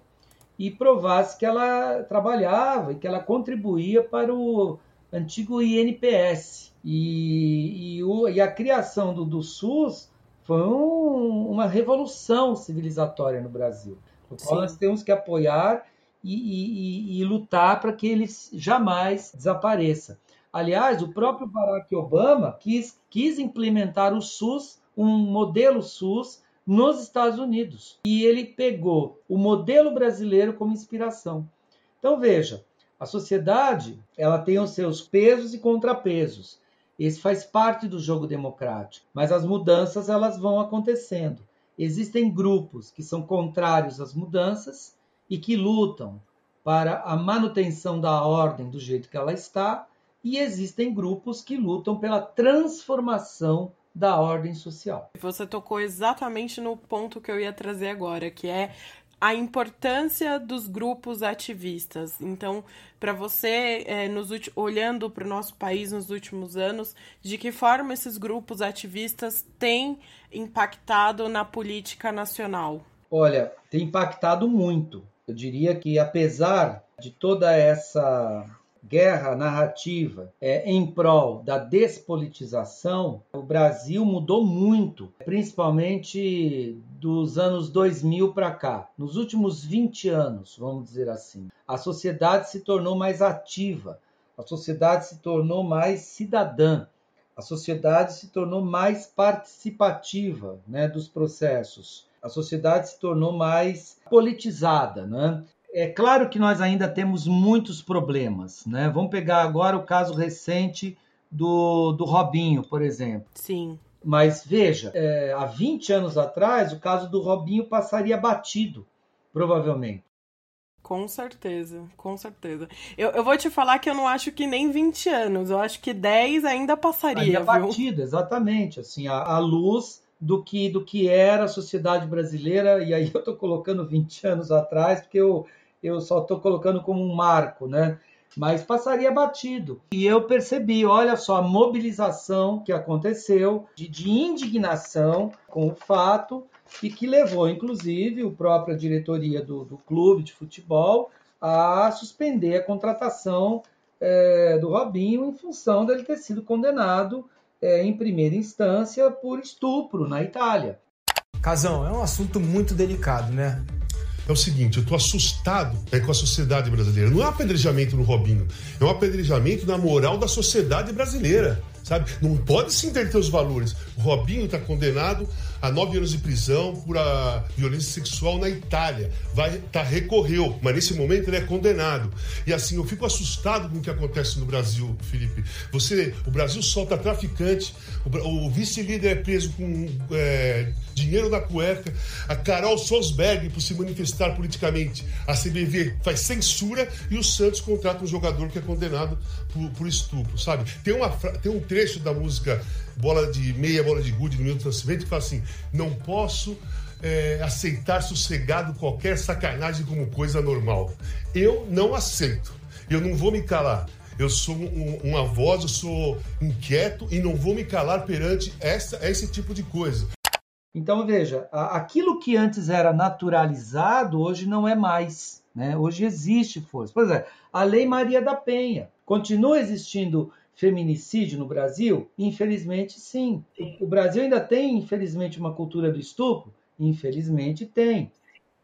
e provasse que ela trabalhava e que ela contribuía para o antigo INPS. E, e, o, e a criação do, do SUS foi um, uma revolução civilizatória no Brasil. O qual nós temos que apoiar e, e, e lutar para que ele jamais desapareça. Aliás, o próprio Barack Obama quis, quis implementar o SUS, um modelo SUS, nos Estados Unidos. E ele pegou o modelo brasileiro como inspiração. Então veja, a sociedade ela tem os seus pesos e contrapesos. Esse faz parte do jogo democrático, mas as mudanças elas vão acontecendo. Existem grupos que são contrários às mudanças e que lutam para a manutenção da ordem do jeito que ela está, e existem grupos que lutam pela transformação da ordem social. Você tocou exatamente no ponto que eu ia trazer agora, que é a importância dos grupos ativistas. Então, para você, é, nos, olhando para o nosso país nos últimos anos, de que forma esses grupos ativistas têm impactado na política nacional? Olha, tem impactado muito. Eu diria que, apesar de toda essa guerra narrativa é, em prol da despolitização, o Brasil mudou muito, principalmente dos anos 2000 para cá. Nos últimos 20 anos, vamos dizer assim, a sociedade se tornou mais ativa, a sociedade se tornou mais cidadã, a sociedade se tornou mais participativa né, dos processos. A sociedade se tornou mais politizada, né? É claro que nós ainda temos muitos problemas, né? Vamos pegar agora o caso recente do, do Robinho, por exemplo. Sim. Mas veja, é, há 20 anos atrás, o caso do Robinho passaria batido, provavelmente. Com certeza, com certeza. Eu, eu vou te falar que eu não acho que nem 20 anos, eu acho que 10 ainda passaria, ainda viu? batido, exatamente. Assim, a, a luz do que, do que era a sociedade brasileira, e aí eu estou colocando 20 anos atrás, porque eu, eu só estou colocando como um marco, né? Mas passaria batido. E eu percebi, olha só, a mobilização que aconteceu de, de indignação com o fato e que levou, inclusive, a própria diretoria do, do clube de futebol a suspender a contratação é, do Robinho em função dele ter sido condenado é, em primeira instância por estupro na Itália. Casão, é um assunto muito delicado, né? É o seguinte: eu estou assustado né, com a sociedade brasileira. Não é um apedrejamento no Robinho, é um apedrejamento na moral da sociedade brasileira. Sabe? Não pode se inverter os valores. O Robinho está condenado a nove anos de prisão por a violência sexual na Itália. Vai, tá, recorreu, mas nesse momento ele é condenado. E assim, eu fico assustado com o que acontece no Brasil, Felipe. Você, o Brasil solta traficante, o, o vice-líder é preso com é, dinheiro na cueca, a Carol Sosberg por se manifestar politicamente, a CBV faz censura e o Santos contrata um jogador que é condenado por, por estupro, sabe? Tem, uma, tem um trecho da música bola de meia, bola de gude no Milton Nascimento, que fala assim: não posso é, aceitar sossegado qualquer sacanagem como coisa normal. Eu não aceito. Eu não vou me calar. Eu sou um, uma voz, eu sou inquieto e não vou me calar perante essa, esse tipo de coisa. Então veja, aquilo que antes era naturalizado hoje não é mais. Né? Hoje existe força. Por exemplo, a Lei Maria da Penha. Continua existindo feminicídio no Brasil? Infelizmente, sim. O Brasil ainda tem, infelizmente, uma cultura do estupro? Infelizmente, tem.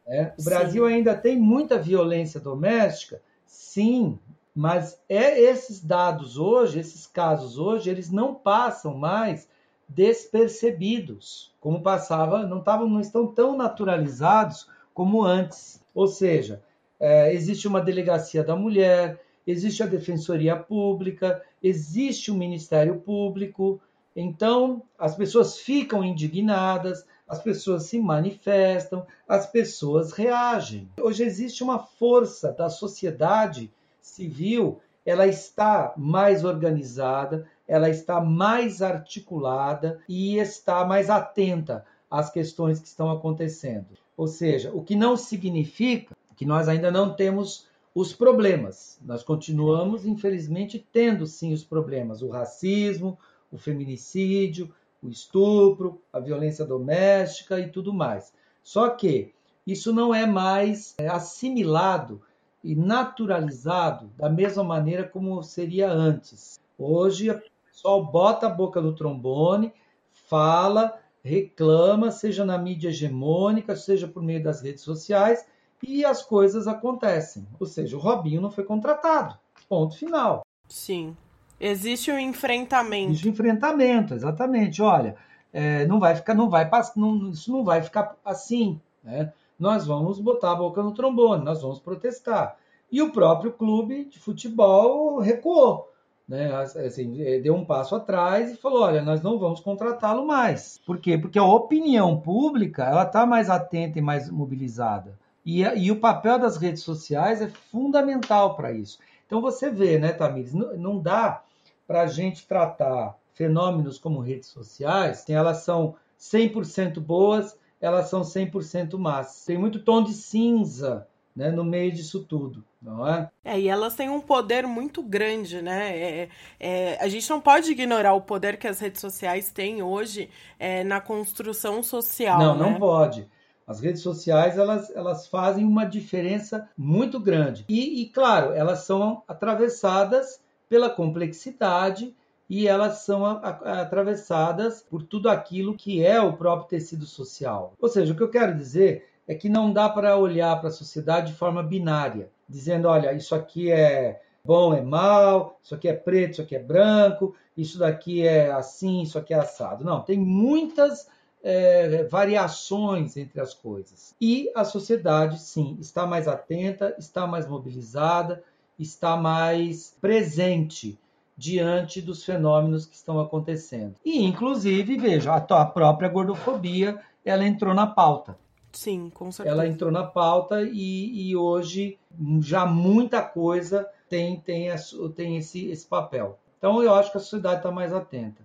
É. O Brasil sim. ainda tem muita violência doméstica? Sim. Mas é esses dados hoje, esses casos hoje, eles não passam mais despercebidos, como passava, não, tavam, não estão tão naturalizados como antes. Ou seja, é, existe uma delegacia da mulher, existe a Defensoria Pública, existe o Ministério Público. Então, as pessoas ficam indignadas, as pessoas se manifestam, as pessoas reagem. Hoje existe uma força da sociedade civil, ela está mais organizada, ela está mais articulada e está mais atenta às questões que estão acontecendo. Ou seja, o que não significa que nós ainda não temos os problemas. Nós continuamos, infelizmente, tendo sim os problemas: o racismo, o feminicídio, o estupro, a violência doméstica e tudo mais. Só que isso não é mais é, assimilado e naturalizado da mesma maneira como seria antes. Hoje, o pessoal bota a boca no trombone, fala, reclama, seja na mídia hegemônica, seja por meio das redes sociais, e as coisas acontecem. Ou seja, o Robinho não foi contratado. Ponto final. Sim. Existe um enfrentamento. Existe um enfrentamento, exatamente. Olha, é, não vai ficar, não vai não, isso não vai ficar assim, né? Nós vamos botar a boca no trombone, nós vamos protestar. E o próprio clube de futebol recuou, né? Assim, é, deu um passo atrás e falou: olha, nós não vamos contratá-lo mais. Por quê? Porque a opinião pública ela está mais atenta e mais mobilizada. E, e, o papel das redes sociais é fundamental para isso. Então você vê, né, Tamires, não, não dá para a gente tratar fenômenos como redes sociais, elas são 100% boas, elas são 100% más. Tem muito tom de cinza né, no meio disso tudo, não é? É, e elas têm um poder muito grande, né? É, é, a gente não pode ignorar o poder que as redes sociais têm hoje é, na construção social. Não, né? não pode. As redes sociais elas, elas fazem uma diferença muito grande. E, e claro, elas são atravessadas pela complexidade e elas são atravessadas por tudo aquilo que é o próprio tecido social. Ou seja, o que eu quero dizer é que não dá para olhar para a sociedade de forma binária, dizendo, olha, isso aqui é bom, é mal, isso aqui é preto, isso aqui é branco, isso daqui é assim, isso aqui é assado. Não, tem muitas é, variações entre as coisas. E a sociedade, sim, está mais atenta, está mais mobilizada, está mais presente diante dos fenômenos que estão acontecendo. E, inclusive, veja, a própria gordofobia, ela entrou na pauta. Sim, com certeza. Ela entrou na pauta e, e hoje já muita coisa tem, tem, tem esse, esse papel. Então, eu acho que a sociedade está mais atenta.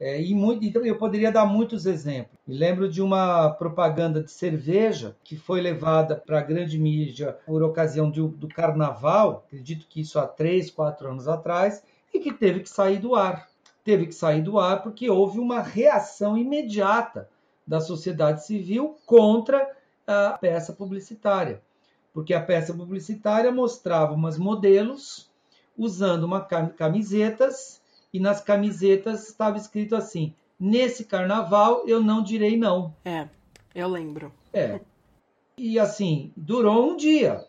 É, e muito, então eu poderia dar muitos exemplos. Me lembro de uma propaganda de cerveja que foi levada para a grande mídia por ocasião do, do carnaval, acredito que isso há três, quatro anos atrás, e que teve que sair do ar. Teve que sair do ar porque houve uma reação imediata da sociedade civil contra a peça publicitária. Porque a peça publicitária mostrava umas modelos usando uma camisetas e nas camisetas estava escrito assim: nesse carnaval eu não direi não. É, eu lembro. É. E assim, durou um dia.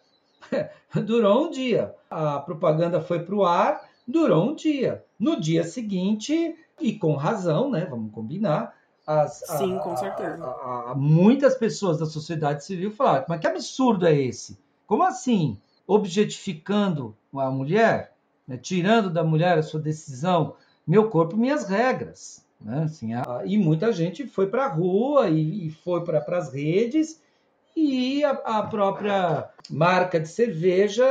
durou um dia. A propaganda foi para o ar, durou um dia. No dia seguinte, e com razão, né? Vamos combinar. As, Sim, a, com certeza. A, a, muitas pessoas da sociedade civil falaram: mas que absurdo é esse? Como assim? Objetificando uma mulher? Né, tirando da mulher a sua decisão, meu corpo, minhas regras. Né? Assim, a, e muita gente foi para a rua e, e foi para as redes e a, a, própria marca de cerveja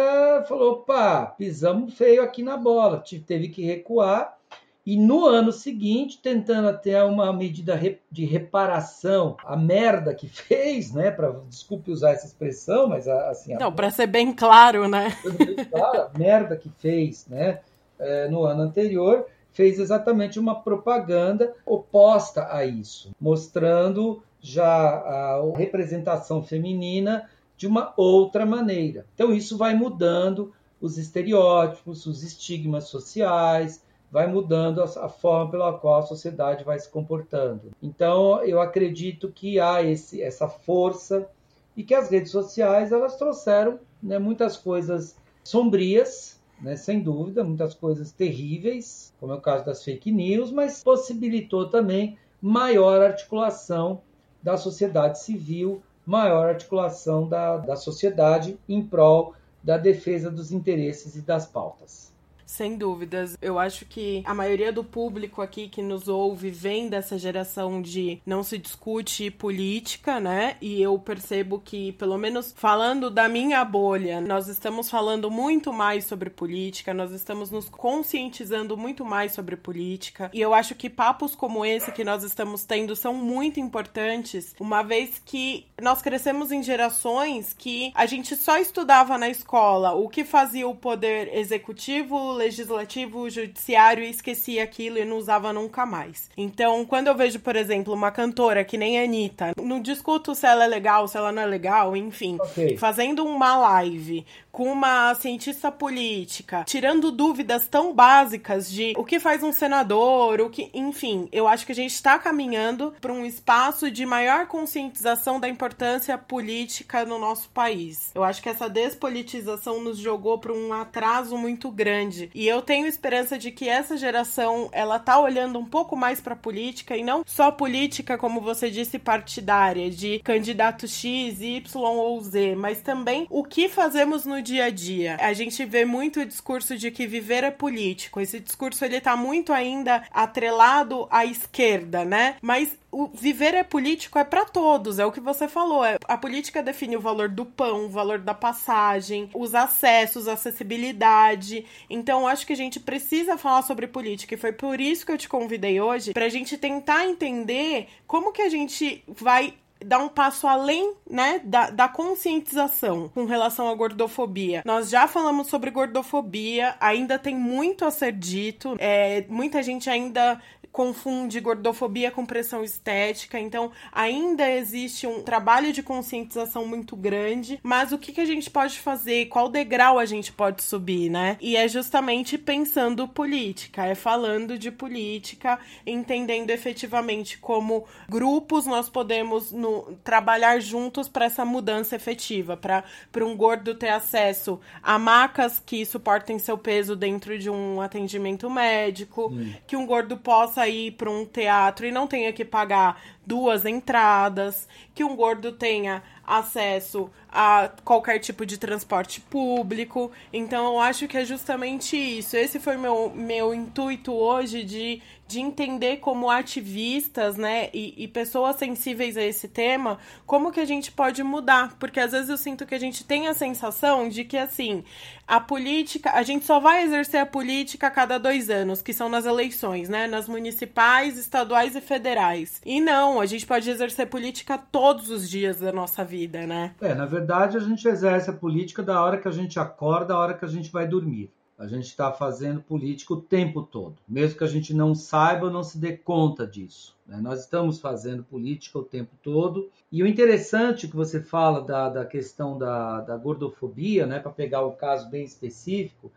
falou: opa, pisamos feio aqui na bola, teve que recuar e no ano seguinte, tentando até uma medida de reparação, a merda que fez, né? Pra, desculpe usar essa expressão, mas assim. Não, para ser bem claro, né? Claro, a merda que fez, né? É, no ano anterior, fez exatamente uma propaganda oposta a isso, mostrando já a representação feminina de uma outra maneira. Então, isso vai mudando os estereótipos, os estigmas sociais, vai mudando a, forma pela qual a sociedade vai se comportando. Então, eu acredito que há esse, essa força e que as redes sociais elas trouxeram né, muitas coisas sombrias, né, sem dúvida, muitas coisas terríveis, como é o caso das fake news, mas possibilitou também maior articulação da sociedade civil, maior articulação da, da sociedade em prol da defesa dos interesses e das pautas. Sem dúvidas. Eu acho que a maioria do público aqui que nos ouve vem dessa geração de não se discute política, né? E eu percebo que, pelo menos falando da minha bolha, nós estamos falando muito mais sobre política, nós estamos nos conscientizando muito mais sobre política. E eu acho que papos como esse que nós estamos tendo são muito importantes, uma vez que nós crescemos em gerações que a gente só estudava na escola o que fazia o poder executivo, legislativo, judiciário e esquecia aquilo e não usava nunca mais. Então, quando eu vejo, por exemplo, uma cantora que nem a Anitta, não discuto se ela é legal, se ela não é legal, enfim, okay. fazendo uma live com uma cientista política, tirando dúvidas tão básicas de o que faz um senador, o que, enfim, eu acho que a gente está caminhando para um espaço de maior conscientização da importância política no nosso país. Eu acho que essa despolitização nos jogou para um atraso muito grande e eu tenho esperança de que essa geração ela tá olhando um pouco mais para política e não só política como você disse partidária de candidato X, Y ou Z, mas também o que fazemos no dia a dia. A gente vê muito o discurso de que viver é político. Esse discurso ele tá muito ainda atrelado à esquerda, né? Mas o viver é político é para todos, é o que você falou. É, a política define o valor do pão, o valor da passagem, os acessos, a acessibilidade. Então, acho que a gente precisa falar sobre política e foi por isso que eu te convidei hoje, pra gente tentar entender como que a gente vai dar um passo além, né, da, da conscientização com relação à gordofobia. Nós já falamos sobre gordofobia, ainda tem muito a ser dito, é, muita gente ainda confunde gordofobia com pressão estética, então ainda existe um trabalho de conscientização muito grande, mas o que, que a gente pode fazer, qual degrau a gente pode subir, né? E é justamente pensando política, é falando de política, entendendo efetivamente como grupos nós podemos no, trabalhar juntos para essa mudança efetiva, para um gordo ter acesso a macas que suportem seu peso dentro de um atendimento médico, hum. que um gordo possa possa ir para um teatro e não tenha que pagar duas entradas, que um gordo tenha acesso a qualquer tipo de transporte público. Então eu acho que é justamente isso. Esse foi meu, meu intuito hoje de, de entender como ativistas, né, e, e pessoas sensíveis a esse tema, como que a gente pode mudar. Porque às vezes eu sinto que a gente tem a sensação de que, assim, a política, a gente só vai exercer a política a cada dois anos, que são nas eleições, né, nas municipais, estaduais e federais. E não, a gente pode exercer política todos os dias da nossa vida, né? É, na verdade, a gente exerce a política da hora que a gente acorda, da hora que a gente vai dormir. A gente está fazendo política o tempo todo, mesmo que a gente não saiba ou não se dê conta disso. Né? Nós estamos fazendo política o tempo todo. E o interessante que você fala da, da questão da, da gordofobia, né, para pegar o um caso bem específico,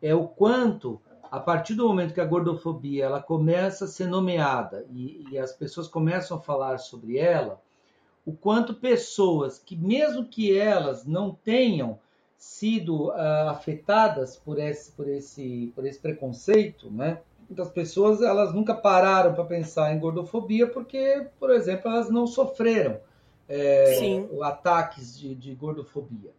é o quanto, a partir do momento que a gordofobia ela começa a ser nomeada e, e as pessoas começam a falar sobre ela, o quanto pessoas que, mesmo que elas não tenham sido uh, afetadas por esse, por esse, por esse preconceito, né? Muitas pessoas elas nunca pararam para pensar em gordofobia porque, por exemplo, elas não sofreram é, ataques de, de gordofobia.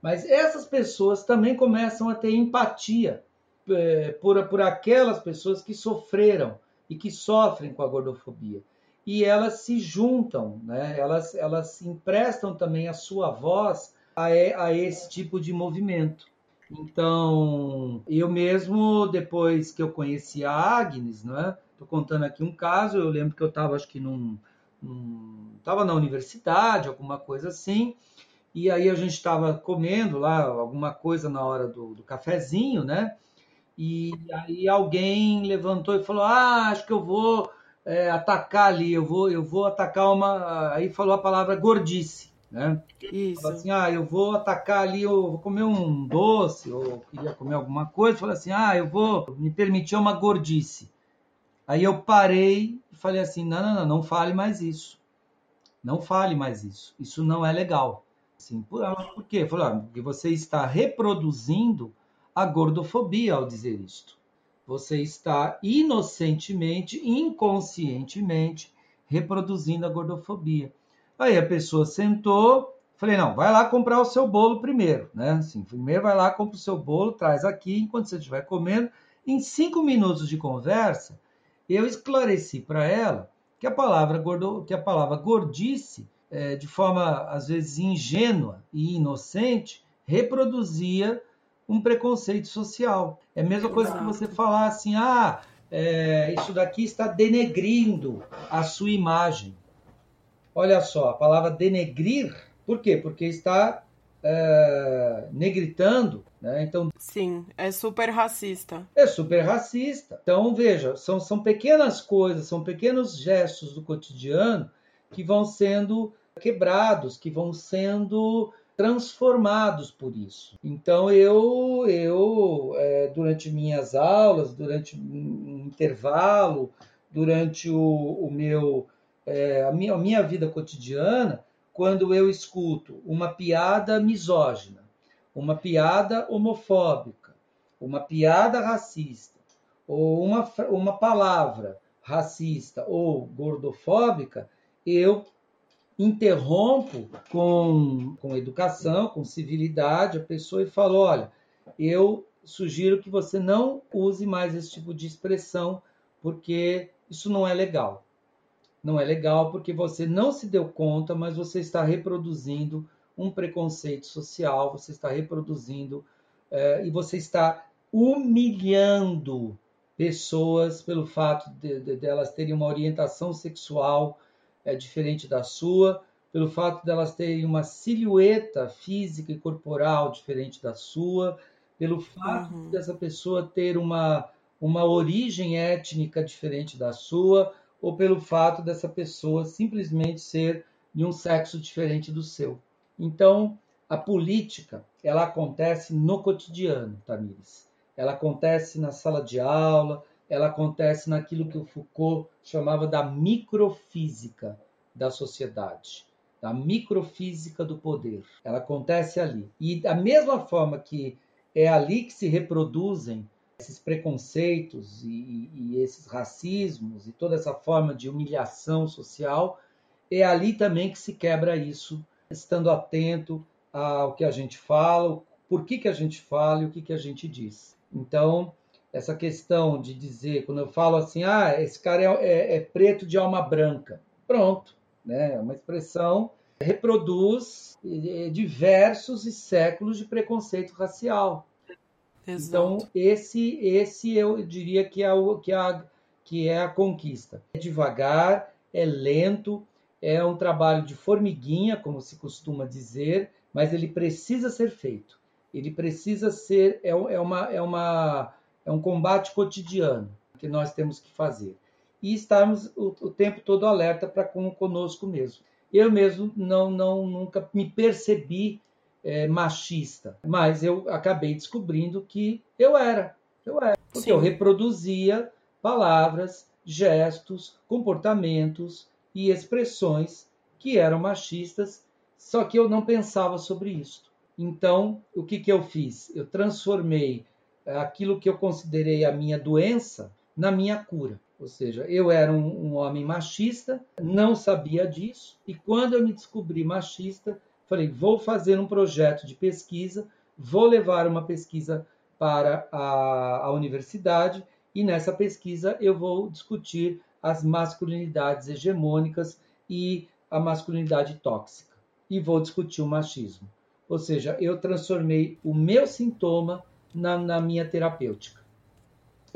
Mas essas pessoas também começam a ter empatia é, por, por aquelas pessoas que sofreram e que sofrem com a gordofobia. E elas se juntam, né? elas, elas emprestam também a sua voz a, a esse tipo de movimento. Então, eu mesmo, depois que eu conheci a Agnes, né? Estou contando aqui um caso, eu lembro que eu estava, acho que num... Estava na universidade, alguma coisa assim, e aí a gente estava comendo lá alguma coisa na hora do, do cafezinho, né? E aí alguém levantou e falou: Ah, acho que eu vou é, atacar ali, eu vou, eu vou atacar uma. Aí falou a palavra gordice né? Isso. Fala assim, ah, eu vou atacar ali, eu vou comer um doce, ou queria comer alguma coisa, fala assim, ah, eu vou me permitir uma gordice. Aí eu parei e falei assim, não, não, não, não fale mais isso. Não fale mais isso. Isso não é legal. Assim, por, por quê? Ah, porque você está reproduzindo a gordofobia ao dizer isto. Você está inocentemente, inconscientemente reproduzindo a gordofobia. Aí a pessoa sentou, Falei, não, vai lá comprar o seu bolo primeiro, né? Assim, primeiro vai lá, compra o seu bolo, traz aqui, enquanto você estiver comendo. Em cinco minutos de conversa, eu esclareci para ela que a palavra gordo, que a palavra gordice, é, de forma às vezes ingênua e inocente, reproduzia um preconceito social. É a mesma coisa que você falar assim, ah, é, isso daqui está denegrindo a sua imagem. Olha só, a palavra denegrir por quê? Porque está é, negritando, né? Então sim, é super racista. É super racista. Então veja, são, são pequenas coisas, são pequenos gestos do cotidiano que vão sendo quebrados, que vão sendo transformados por isso. Então eu eu é, durante minhas aulas, durante um intervalo, durante o, o meu é, a, minha, a minha vida cotidiana, quando eu escuto uma piada misógina, uma piada homofóbica, uma piada racista, ou uma, uma palavra racista ou gordofóbica, eu interrompo com, com educação, com civilidade a pessoa e falo: olha, eu sugiro que você não use mais esse tipo de expressão, porque isso não é legal. Não é legal porque você não se deu conta, mas você está reproduzindo um preconceito social, você está reproduzindo é, e você está humilhando pessoas pelo fato de, de, de elas terem uma orientação sexual é, diferente da sua, pelo fato de elas terem uma silhueta física e corporal diferente da sua, pelo fato uhum. dessa pessoa ter uma, uma origem étnica diferente da sua, ou pelo fato dessa pessoa simplesmente ser de um sexo diferente do seu. Então, a política, ela acontece no cotidiano, Tamires. Ela acontece na sala de aula, ela acontece naquilo que o Foucault chamava da microfísica da sociedade, da microfísica do poder. Ela acontece ali. E da mesma forma que é ali que se reproduzem esses preconceitos e, e, esses racismos e toda essa forma de humilhação social, é ali também que se quebra isso, estando atento ao que a gente fala, por que, que a gente fala e o que, que a gente diz. Então, essa questão de dizer, quando eu falo assim, ah, esse cara é, é, é preto de alma branca, pronto, né? É uma expressão reproduz é, diversos e séculos de preconceito racial. Então, esse, esse eu diria que é, o, que, é a, que é a conquista. É devagar, é lento, é um trabalho de formiguinha, como se costuma dizer, mas ele precisa ser feito. Ele precisa ser, é, é, uma, é, uma, é um combate cotidiano que nós temos que fazer. E estarmos o, o tempo todo alerta para com conosco mesmo. Eu mesmo não, não nunca me percebi é, machista, mas eu acabei descobrindo que eu era, eu era, porque Sim. eu reproduzia palavras, gestos, comportamentos e expressões que eram machistas, só que eu não pensava sobre isso. Então, o que, que eu fiz? Eu transformei aquilo que eu considerei a minha doença na minha cura. Ou seja, eu era um, um homem machista, não sabia disso, e quando eu me descobri machista, Falei, vou fazer um projeto de pesquisa, vou levar uma pesquisa para a, a universidade e nessa pesquisa eu vou discutir as masculinidades hegemônicas e a masculinidade tóxica. E vou discutir o machismo. Ou seja, eu transformei o meu sintoma na, na minha terapêutica.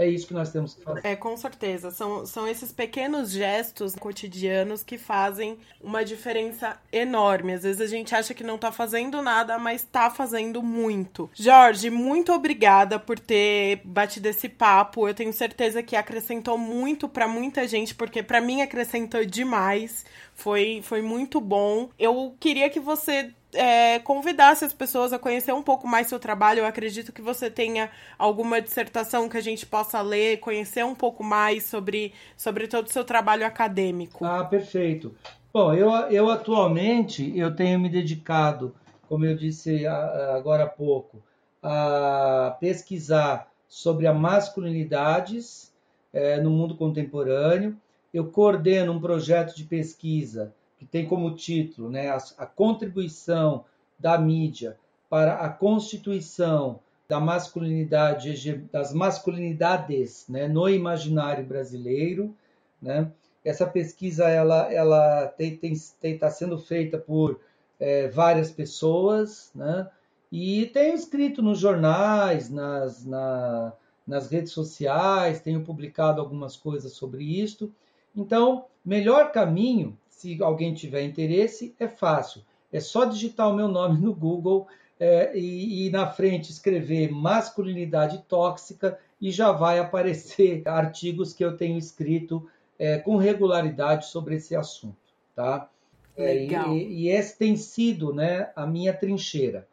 É isso que nós temos que fazer. É, com certeza. São, são esses pequenos gestos cotidianos que fazem uma diferença enorme. Às vezes a gente acha que não tá fazendo nada, mas tá fazendo muito. Jorge, muito obrigada por ter batido esse papo. Eu tenho certeza que acrescentou muito para muita gente, porque para mim acrescentou demais. Foi, foi muito bom. Eu queria que você é, convidasse as pessoas a conhecer um pouco mais seu trabalho. Eu acredito que você tenha alguma dissertação que a gente possa ler, conhecer um pouco mais sobre, sobre todo o seu trabalho acadêmico. Ah, perfeito. Bom, eu, eu atualmente eu tenho me dedicado, como eu disse agora há pouco, a pesquisar sobre as masculinidades é, no mundo contemporâneo. Eu coordeno um projeto de pesquisa que tem como título né, a, a contribuição da mídia para a constituição da masculinidade, das masculinidades né, no imaginário brasileiro. Né? Essa pesquisa ela, ela tem, tem, tem, tá sendo feita por é, várias pessoas, né? e tenho escrito nos jornais, nas, na, nas redes sociais, tenho publicado algumas coisas sobre isto. Então, melhor caminho se alguém tiver interesse, é fácil. É só digitar o meu nome no Google é, e, e, na frente escrever masculinidade tóxica e já vai aparecer artigos que eu tenho escrito é, com regularidade sobre esse assunto, tá? Legal. É, e, e essa tem sido, né, a minha trincheira.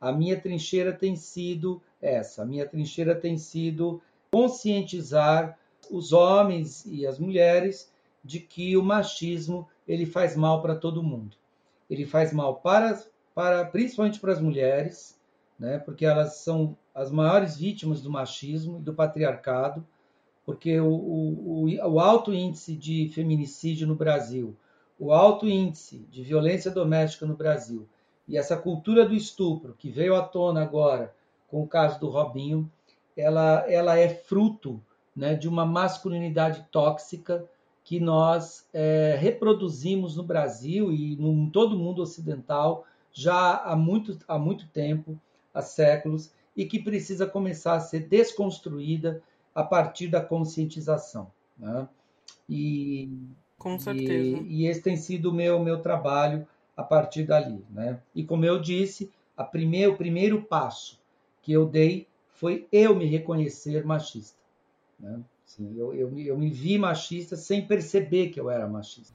A minha trincheira tem sido essa. A minha trincheira tem sido conscientizar os homens e as mulheres de que o machismo ele faz mal para todo mundo. Ele faz mal para, para principalmente para as mulheres, né, porque elas são as maiores vítimas do machismo e do patriarcado, porque o, o, o alto índice de feminicídio no Brasil, o alto índice de violência doméstica no Brasil e essa cultura do estupro que veio à tona agora com o caso do Robinho, ela, ela é fruto né, de uma masculinidade tóxica que nós é, reproduzimos no Brasil e em todo o mundo ocidental já há muito, há muito tempo, há séculos, e que precisa começar a ser desconstruída a partir da conscientização. Né? E, Com certeza. E, e, esse tem sido o meu, meu trabalho a partir dali. Né? E como eu disse, a primeir, o primeiro passo que eu dei foi eu me reconhecer machista. Né? Assim, eu, eu, eu me vi machista sem perceber que eu era machista.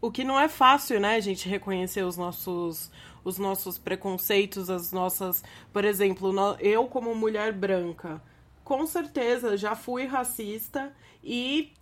O que não é fácil, né, a gente reconhecer os nossos os nossos preconceitos, as nossas, por exemplo, eu como mulher branca, com certeza já fui racista e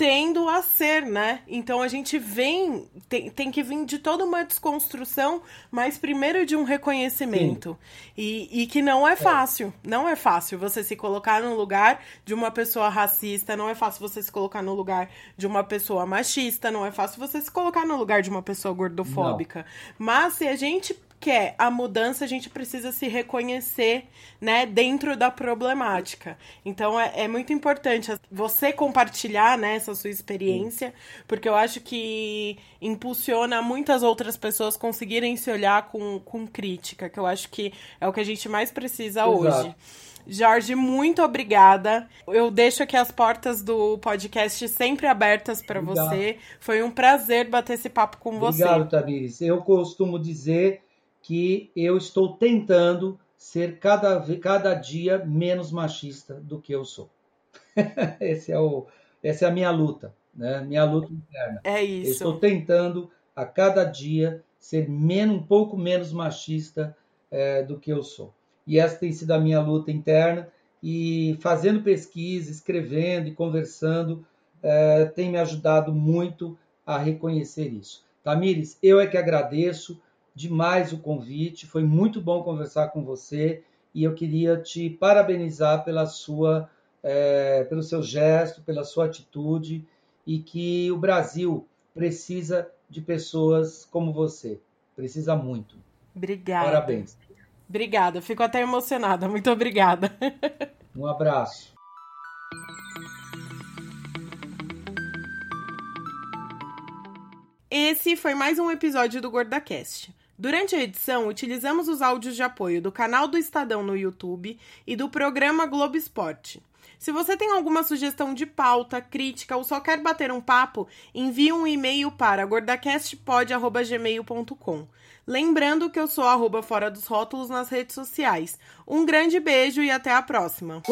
tendo a ser, né? Então a gente vem, tem, tem que vir de toda uma desconstrução, mas primeiro de um reconhecimento. E, e, que não é fácil. É. Não é fácil você se colocar no lugar de uma pessoa racista, não é fácil você se colocar no lugar de uma pessoa machista, não é fácil você se colocar no lugar de uma pessoa gordofóbica. Não. Mas se a gente quer a mudança, a gente precisa se reconhecer, né, dentro da problemática. Então é, é muito importante você compartilhar, né, essa sua experiência, porque eu acho que impulsiona muitas outras pessoas conseguirem se olhar com, com crítica, que eu acho que é o que a gente mais precisa Exato. hoje. Jorge, muito obrigada. Eu deixo aqui as portas do podcast sempre abertas para você. Foi um prazer bater esse papo com Obrigado, você. Obrigado, Tamires. Eu costumo dizer que eu estou tentando ser cada, cada dia menos machista do que eu sou. Esse é o, essa é a minha luta, né? Minha luta interna. É isso. Eu estou tentando a cada dia ser menos, um pouco menos machista é, do que eu sou. E essa tem sido a minha luta interna e fazendo pesquisa, escrevendo e conversando é, tem me ajudado muito a reconhecer isso. Tamires, eu é que agradeço demais o convite, foi muito bom conversar com você e eu queria te parabenizar pela sua, é, pelo seu gesto, pela sua atitude e que o Brasil precisa de pessoas como você, precisa muito. Obrigada. Parabéns. Obrigada, fico até emocionada. Muito obrigada. Um abraço. Esse foi mais um episódio do GordaCast. Durante a edição, utilizamos os áudios de apoio do canal do Estadão no YouTube e do programa Globo Esporte. Se você tem alguma sugestão de pauta, crítica ou só quer bater um papo, envie um e-mail para gordacastpod.gmail.com. Lembrando que eu sou arroba fora dos rótulos nas redes sociais. Um grande beijo e até a próxima.